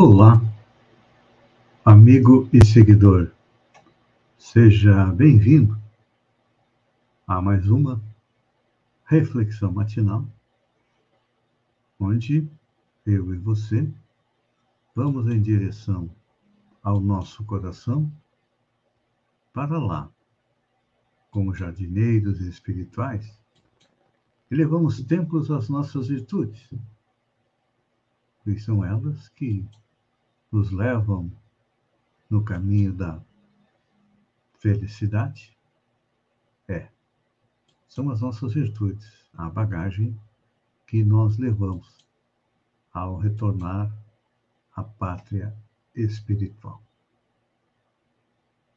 Olá, amigo e seguidor. Seja bem-vindo a mais uma reflexão matinal, onde eu e você vamos em direção ao nosso coração para lá, como jardineiros espirituais, levamos templos às nossas virtudes, pois são elas que nos levam no caminho da felicidade? É, são as nossas virtudes, a bagagem que nós levamos ao retornar à pátria espiritual.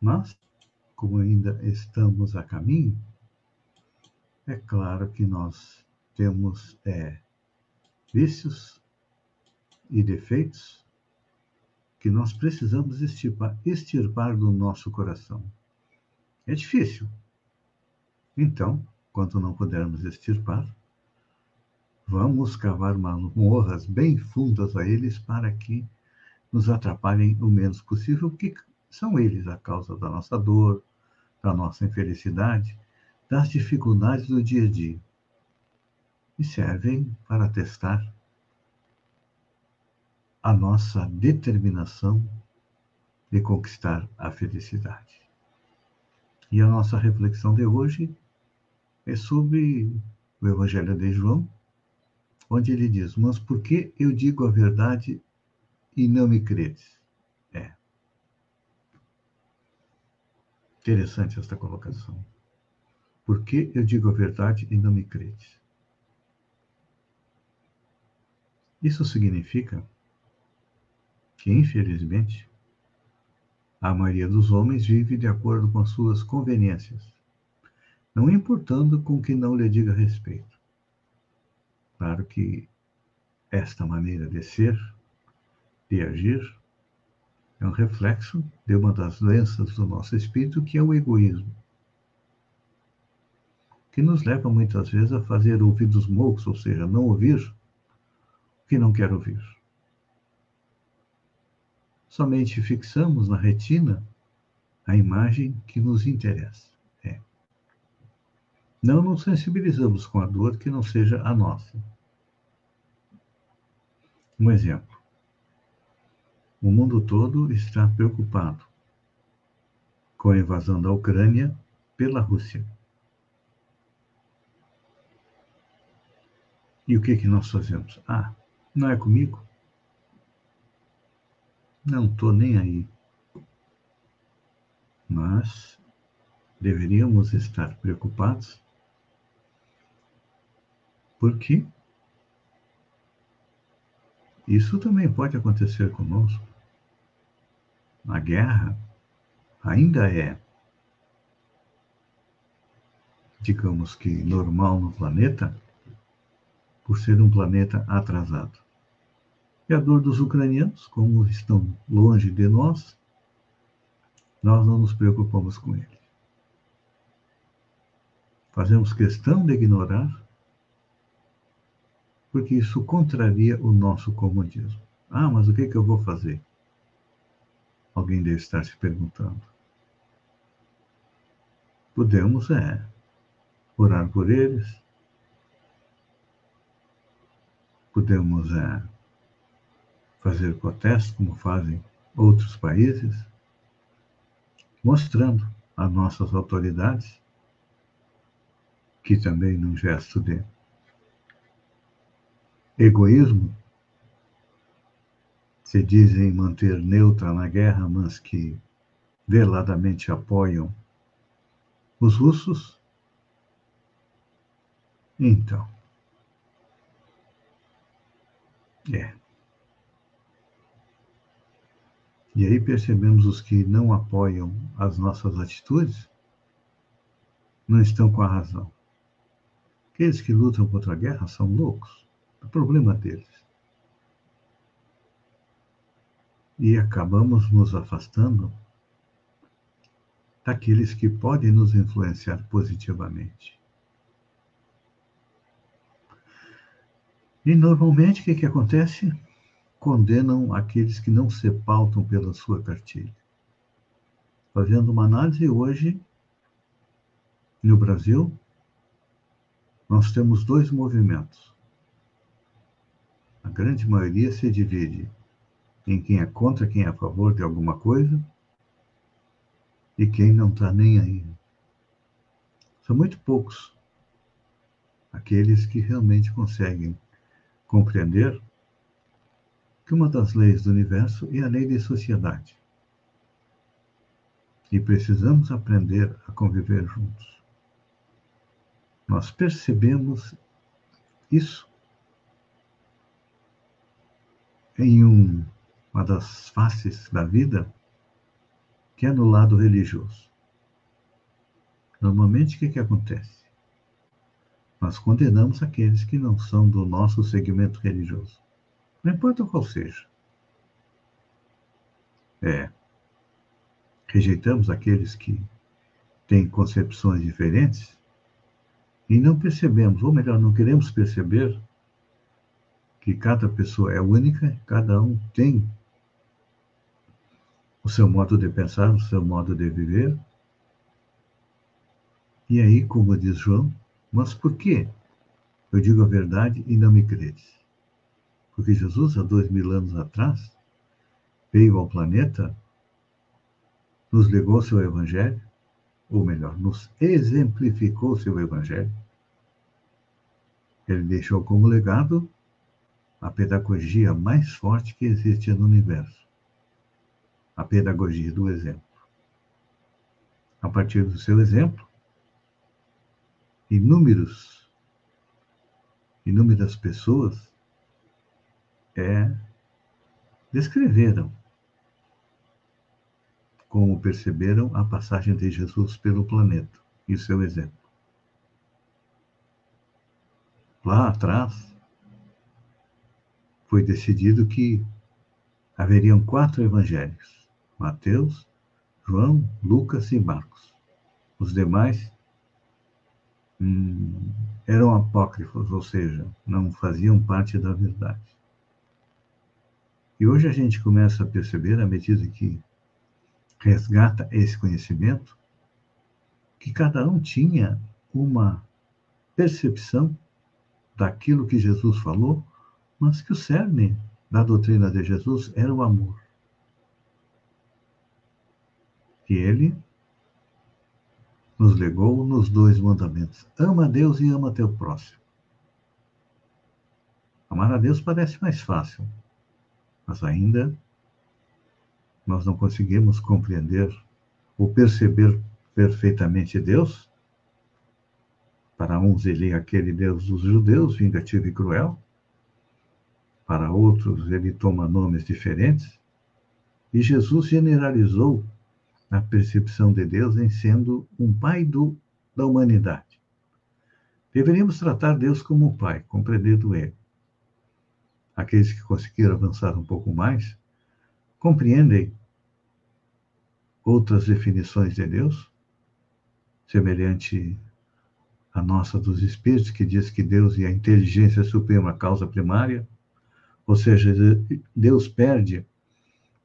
Mas, como ainda estamos a caminho, é claro que nós temos é, vícios e defeitos que nós precisamos extirpar, extirpar do nosso coração. É difícil. Então, quando não pudermos extirpar, vamos cavar morras bem fundas a eles para que nos atrapalhem o menos possível, porque são eles a causa da nossa dor, da nossa infelicidade, das dificuldades do dia a dia. E servem para testar a nossa determinação de conquistar a felicidade. E a nossa reflexão de hoje é sobre o Evangelho de João, onde ele diz: Mas por que eu digo a verdade e não me credes? É. Interessante esta colocação. Por que eu digo a verdade e não me credes? Isso significa que, infelizmente, a maioria dos homens vive de acordo com as suas conveniências, não importando com que não lhe diga respeito. Claro que esta maneira de ser, de agir, é um reflexo de uma das doenças do nosso espírito, que é o egoísmo, que nos leva muitas vezes a fazer ouvidos moucos, ou seja, não ouvir o que não quer ouvir somente fixamos na retina a imagem que nos interessa. É. Não nos sensibilizamos com a dor que não seja a nossa. Um exemplo. O mundo todo está preocupado com a invasão da Ucrânia pela Rússia. E o que, que nós fazemos? Ah, não é comigo? Não estou nem aí. Mas deveríamos estar preocupados porque isso também pode acontecer conosco. A guerra ainda é, digamos que, normal no planeta, por ser um planeta atrasado. E a dor dos ucranianos, como estão longe de nós, nós não nos preocupamos com eles. Fazemos questão de ignorar, porque isso contraria o nosso comodismo. Ah, mas o que, que eu vou fazer? Alguém deve estar se perguntando. Podemos, é, orar por eles, podemos, é, fazer protestos, como fazem outros países, mostrando às nossas autoridades que também num gesto de egoísmo se dizem manter neutra na guerra, mas que veladamente apoiam os russos. Então, é. E aí percebemos os que não apoiam as nossas atitudes não estão com a razão. Aqueles que lutam contra a guerra são loucos. É problema deles. E acabamos nos afastando daqueles que podem nos influenciar positivamente. E normalmente o que, que acontece? Condenam aqueles que não se pautam pela sua cartilha. Fazendo uma análise hoje, no Brasil, nós temos dois movimentos. A grande maioria se divide em quem é contra, quem é a favor de alguma coisa e quem não está nem aí. São muito poucos aqueles que realmente conseguem compreender que uma das leis do universo é a lei de sociedade. E precisamos aprender a conviver juntos. Nós percebemos isso em um, uma das faces da vida que é no lado religioso. Normalmente, o que, que acontece? Nós condenamos aqueles que não são do nosso segmento religioso. Não importa qual seja. É. Rejeitamos aqueles que têm concepções diferentes e não percebemos, ou melhor, não queremos perceber que cada pessoa é única, cada um tem o seu modo de pensar, o seu modo de viver. E aí, como diz João, mas por quê? Eu digo a verdade e não me credes. Porque Jesus, há dois mil anos atrás, veio ao planeta, nos legou seu evangelho, ou melhor, nos exemplificou seu evangelho. Ele deixou como legado a pedagogia mais forte que existe no universo a pedagogia do exemplo. A partir do seu exemplo, inúmeros, inúmeras pessoas é, descreveram como perceberam a passagem de Jesus pelo planeta e seu exemplo. Lá atrás, foi decidido que haveriam quatro evangelhos Mateus, João, Lucas e Marcos. Os demais hum, eram apócrifos, ou seja, não faziam parte da verdade. E hoje a gente começa a perceber, à medida que resgata esse conhecimento, que cada um tinha uma percepção daquilo que Jesus falou, mas que o cerne da doutrina de Jesus era o amor que ele nos legou nos dois mandamentos: ama a Deus e ama teu próximo. Amar a Deus parece mais fácil, mas ainda nós não conseguimos compreender ou perceber perfeitamente Deus. Para uns, ele é aquele Deus dos judeus, vingativo e cruel. Para outros, ele toma nomes diferentes. E Jesus generalizou a percepção de Deus em sendo um pai do, da humanidade. Deveríamos tratar Deus como um pai, compreendendo ele. Aqueles que conseguiram avançar um pouco mais compreendem outras definições de Deus, semelhante à nossa dos Espíritos, que diz que Deus é a inteligência suprema, a causa primária, ou seja, Deus perde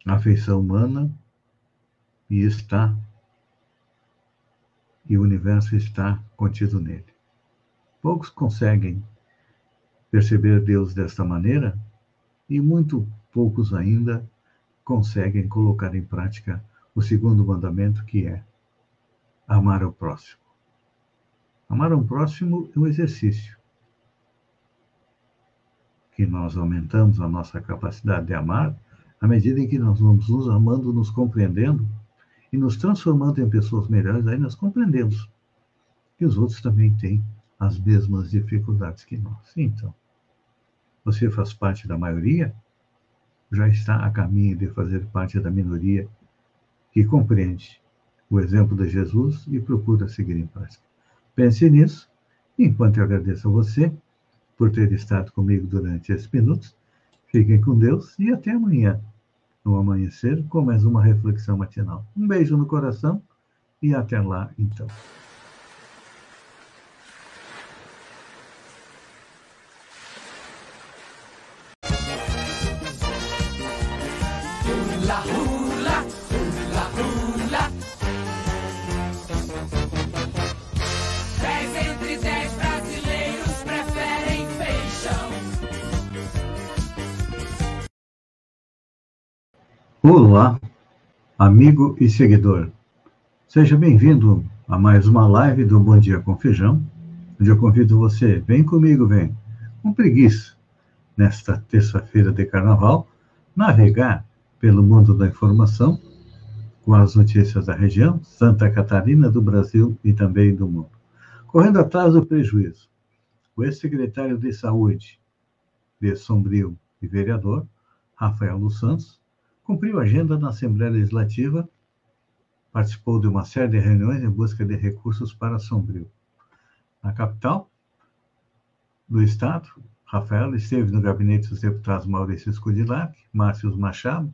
a afeição humana e está, e o universo está contido nele. Poucos conseguem perceber Deus desta maneira e muito poucos ainda conseguem colocar em prática o segundo mandamento, que é amar ao próximo. Amar ao próximo é um exercício que nós aumentamos a nossa capacidade de amar à medida em que nós vamos nos amando, nos compreendendo e nos transformando em pessoas melhores, aí nós compreendemos que os outros também têm as mesmas dificuldades que nós. Então, você faz parte da maioria já está a caminho de fazer parte da minoria que compreende o exemplo de Jesus e procura seguir em prática. Pense nisso, enquanto eu agradeço a você por ter estado comigo durante esses minutos. Fiquem com Deus e até amanhã, no amanhecer, com mais uma reflexão matinal. Um beijo no coração e até lá, então. Olá, amigo e seguidor. Seja bem-vindo a mais uma live do Bom Dia com Feijão, onde eu convido você, vem comigo, vem, com preguiça, nesta terça-feira de carnaval, navegar pelo mundo da informação com as notícias da região, Santa Catarina, do Brasil e também do mundo. Correndo atrás do prejuízo, o ex-secretário de Saúde de Sombrio e vereador, Rafael dos Santos, Cumpriu a agenda na Assembleia Legislativa, participou de uma série de reuniões em busca de recursos para Sombrio. Na capital do Estado, Rafael esteve no gabinete dos deputados Maurício Scudilac, Márcio Machado.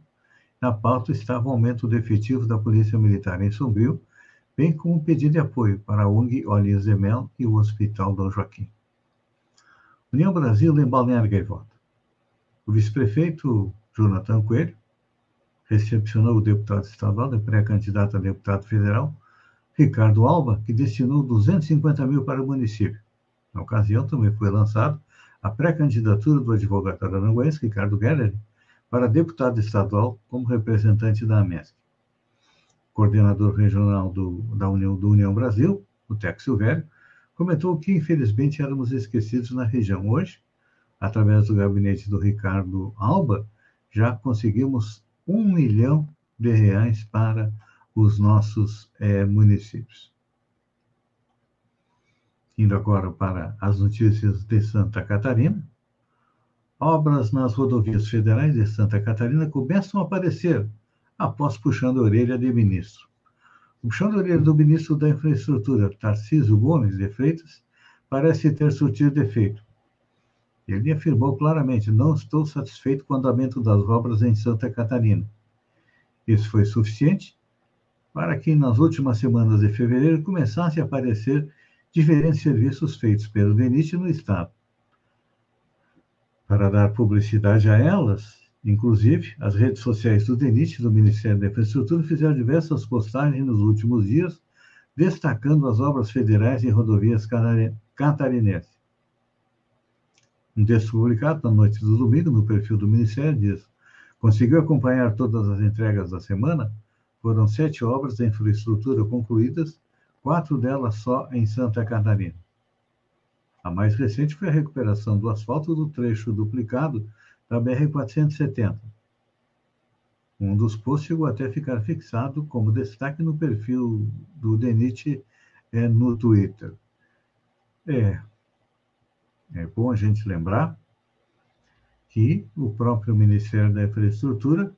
Na pauta estava o aumento do efetivo da Polícia Militar em Sombrio, bem como um pedido de apoio para a ONG Olhinhos de Mel e o Hospital Dom Joaquim. União Brasil em Balneário Gaivota. O vice-prefeito Jonathan Coelho recepcionou o deputado estadual e pré-candidato a deputado federal, Ricardo Alba, que destinou 250 mil para o município. Na ocasião, também foi lançado a pré-candidatura do advogado aranguense, Ricardo Geller, para deputado estadual como representante da AMESC. Coordenador regional do, da União, do União Brasil, o Tex Silvério, comentou que, infelizmente, éramos esquecidos na região. Hoje, através do gabinete do Ricardo Alba, já conseguimos um milhão de reais para os nossos é, municípios. Indo agora para as notícias de Santa Catarina. Obras nas rodovias federais de Santa Catarina começam a aparecer após puxando a orelha de ministro. O puxando a orelha do ministro da Infraestrutura, Tarcísio Gomes de Freitas, parece ter surtido efeito. Ele afirmou claramente: não estou satisfeito com o andamento das obras em Santa Catarina. Isso foi suficiente para que nas últimas semanas de fevereiro começassem a aparecer diferentes serviços feitos pelo DENIT no Estado. Para dar publicidade a elas, inclusive, as redes sociais do DENIT do Ministério da Infraestrutura fizeram diversas postagens nos últimos dias, destacando as obras federais em rodovias catarinenses. Um texto publicado na noite do domingo no perfil do Ministério diz: Conseguiu acompanhar todas as entregas da semana? Foram sete obras de infraestrutura concluídas, quatro delas só em Santa Catarina. A mais recente foi a recuperação do asfalto do trecho duplicado da BR-470. Um dos posts chegou até ficar fixado como destaque no perfil do DENIT é, no Twitter. É, é bom a gente lembrar que o próprio Ministério da Infraestrutura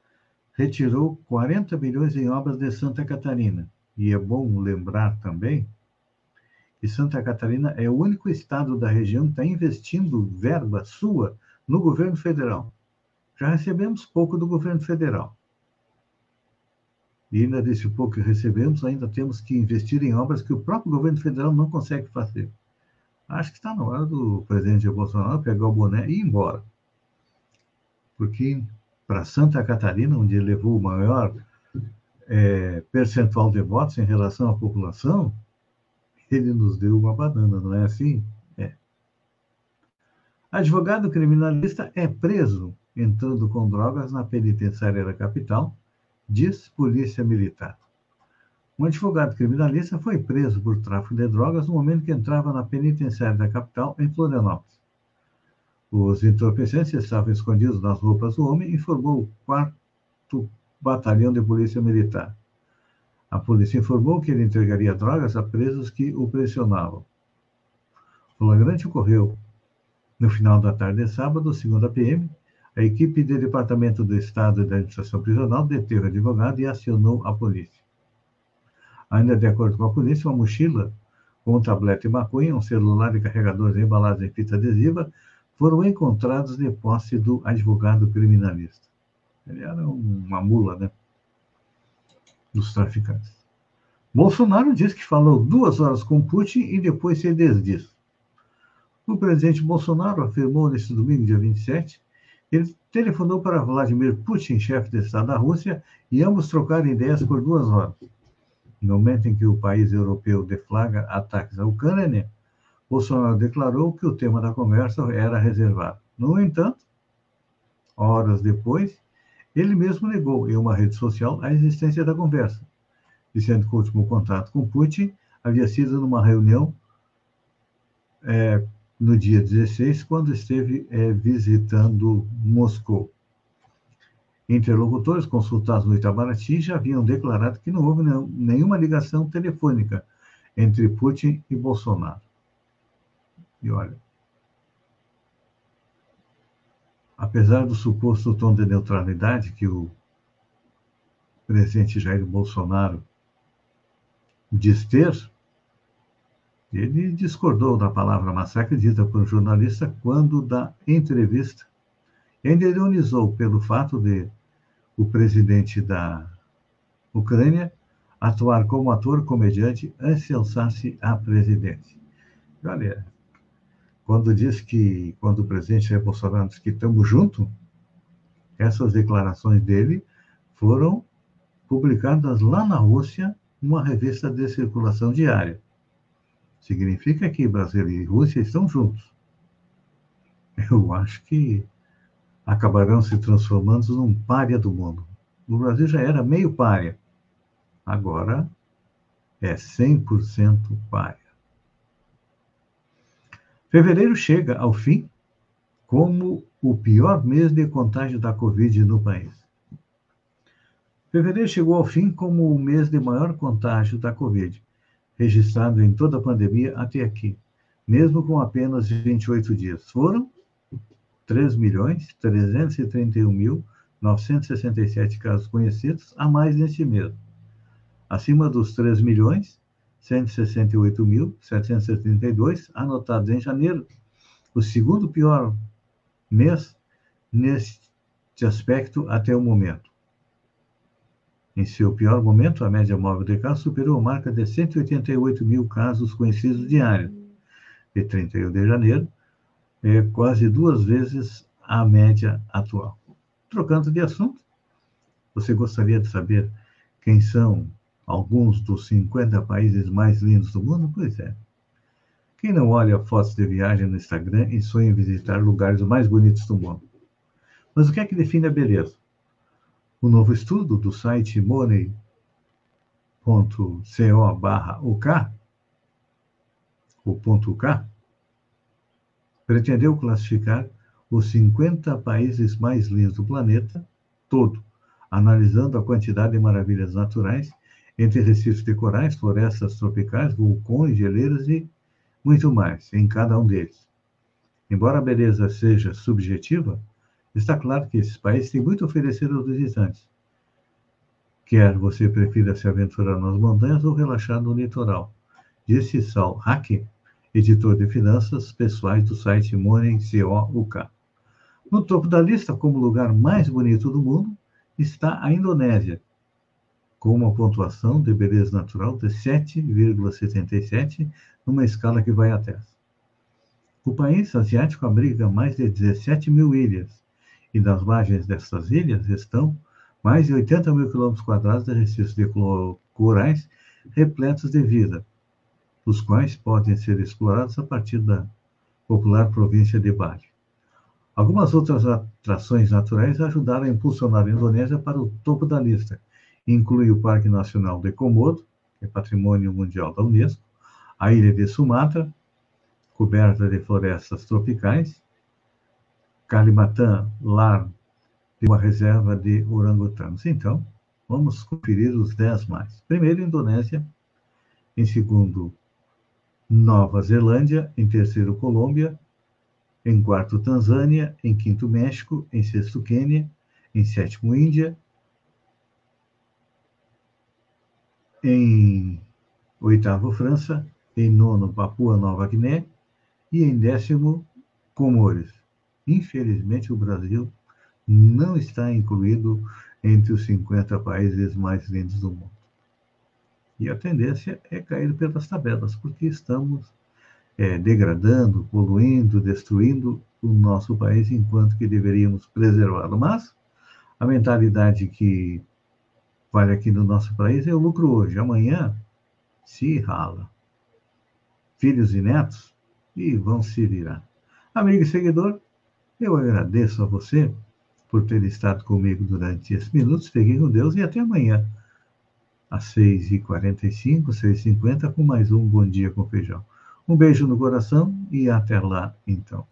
retirou 40 bilhões em obras de Santa Catarina. E é bom lembrar também que Santa Catarina é o único estado da região que está investindo verba sua no governo federal. Já recebemos pouco do governo federal. E ainda desse pouco que recebemos, ainda temos que investir em obras que o próprio governo federal não consegue fazer. Acho que está na hora do presidente Bolsonaro pegar o boné e ir embora. Porque para Santa Catarina, onde ele levou o maior é, percentual de votos em relação à população, ele nos deu uma banana, não é assim? É. Advogado criminalista é preso entrando com drogas na penitenciária da capital, diz Polícia Militar. Um advogado criminalista foi preso por tráfico de drogas no momento que entrava na penitenciária da capital, em Florianópolis. Os entorpecentes estavam escondidos nas roupas do homem, informou o 4 Batalhão de Polícia Militar. A polícia informou que ele entregaria drogas a presos que o pressionavam. O flagrante ocorreu no final da tarde de sábado, segundo a PM, a equipe do Departamento do Estado da Administração Prisional deteve o advogado e acionou a polícia. Ainda de acordo com a polícia, uma mochila com um tablete e maconha, um celular e carregadores embalados em fita adesiva foram encontrados de posse do advogado criminalista. Ele era uma mula, né? Dos traficantes. Bolsonaro disse que falou duas horas com Putin e depois se desdiz. O presidente Bolsonaro afirmou neste domingo, dia 27, ele telefonou para Vladimir Putin, chefe de Estado da Rússia, e ambos trocaram ideias por duas horas. No momento em que o país europeu deflagra ataques à Ucrânia, Bolsonaro declarou que o tema da conversa era reservado. No entanto, horas depois, ele mesmo negou em uma rede social a existência da conversa, dizendo que o último contato com Putin havia sido numa reunião é, no dia 16, quando esteve é, visitando Moscou. Interlocutores consultados no Itamaraty já haviam declarado que não houve nenhuma ligação telefônica entre Putin e Bolsonaro. E olha, apesar do suposto tom de neutralidade que o presidente Jair Bolsonaro diz ter, ele discordou da palavra massacre dita por um jornalista quando da entrevista. Ainda ironizou pelo fato de o presidente da Ucrânia atuar como ator comediante antes de alçar-se à presidência. Olha, quando diz que, quando o presidente Jair Bolsonaro diz que estamos juntos, essas declarações dele foram publicadas lá na Rússia, numa revista de circulação diária. Significa que Brasil e Rússia estão juntos. Eu acho que acabarão se transformando num pária do mundo. O Brasil já era meio pária, agora é 100% pária. Fevereiro chega ao fim como o pior mês de contágio da Covid no país. Fevereiro chegou ao fim como o mês de maior contágio da Covid, registrado em toda a pandemia até aqui, mesmo com apenas 28 dias. Foram 3.331.967 casos conhecidos a mais neste mês. Acima dos 3 milhões, 168.732 anotados em janeiro, o segundo pior mês neste aspecto até o momento. Em seu pior momento, a média móvel de casos superou a marca de 188 mil casos conhecidos diários. De 31 de janeiro, é quase duas vezes a média atual. Trocando de assunto, você gostaria de saber quem são alguns dos 50 países mais lindos do mundo? Pois é. Quem não olha fotos de viagem no Instagram e sonha em visitar lugares mais bonitos do mundo? Mas o que é que define a beleza? O novo estudo do site money.co barra UK, o ponto UK, pretendeu classificar os 50 países mais lindos do planeta todo, analisando a quantidade de maravilhas naturais entre recifes de corais, florestas tropicais, vulcões, geleiras e muito mais em cada um deles. Embora a beleza seja subjetiva, está claro que esses países têm muito a oferecer aos visitantes. Quer você prefira se aventurar nas montanhas ou relaxar no litoral, disse Sal Hack, editor de finanças pessoais do site Money COUK. No topo da lista, como lugar mais bonito do mundo, está a Indonésia, com uma pontuação de beleza natural de 7,77, numa escala que vai a 10. O país asiático abriga mais de 17 mil ilhas, e nas margens dessas ilhas estão mais de 80 mil quilômetros quadrados de recifes de corais repletos de vida, os quais podem ser explorados a partir da popular província de Bali. Algumas outras atrações naturais ajudaram a impulsionar a Indonésia para o topo da lista. Inclui o Parque Nacional de Komodo, que é Patrimônio Mundial da Unesco, a ilha de Sumatra, coberta de florestas tropicais, Kalimantan, lar de uma reserva de orangotangos. Então, vamos conferir os dez mais. Primeiro, Indonésia. Em segundo, Nova Zelândia, em terceiro, Colômbia, em quarto Tanzânia, em quinto México, em sexto Quênia, em sétimo Índia, em oitavo França, em nono Papua Nova Guiné e em décimo Comores. Infelizmente, o Brasil não está incluído entre os 50 países mais lindos do mundo. E a tendência é cair pelas tabelas, porque estamos é, degradando, poluindo, destruindo o nosso país, enquanto que deveríamos preservá-lo. Mas a mentalidade que vale aqui no nosso país é o lucro hoje. Amanhã se rala. Filhos e netos e vão se virar. Amigo e seguidor, eu agradeço a você por ter estado comigo durante esses minutos. Fiquem com Deus e até amanhã, às 6h45, 6h50, com mais um Bom Dia com Feijão. Um beijo no coração e até lá, então.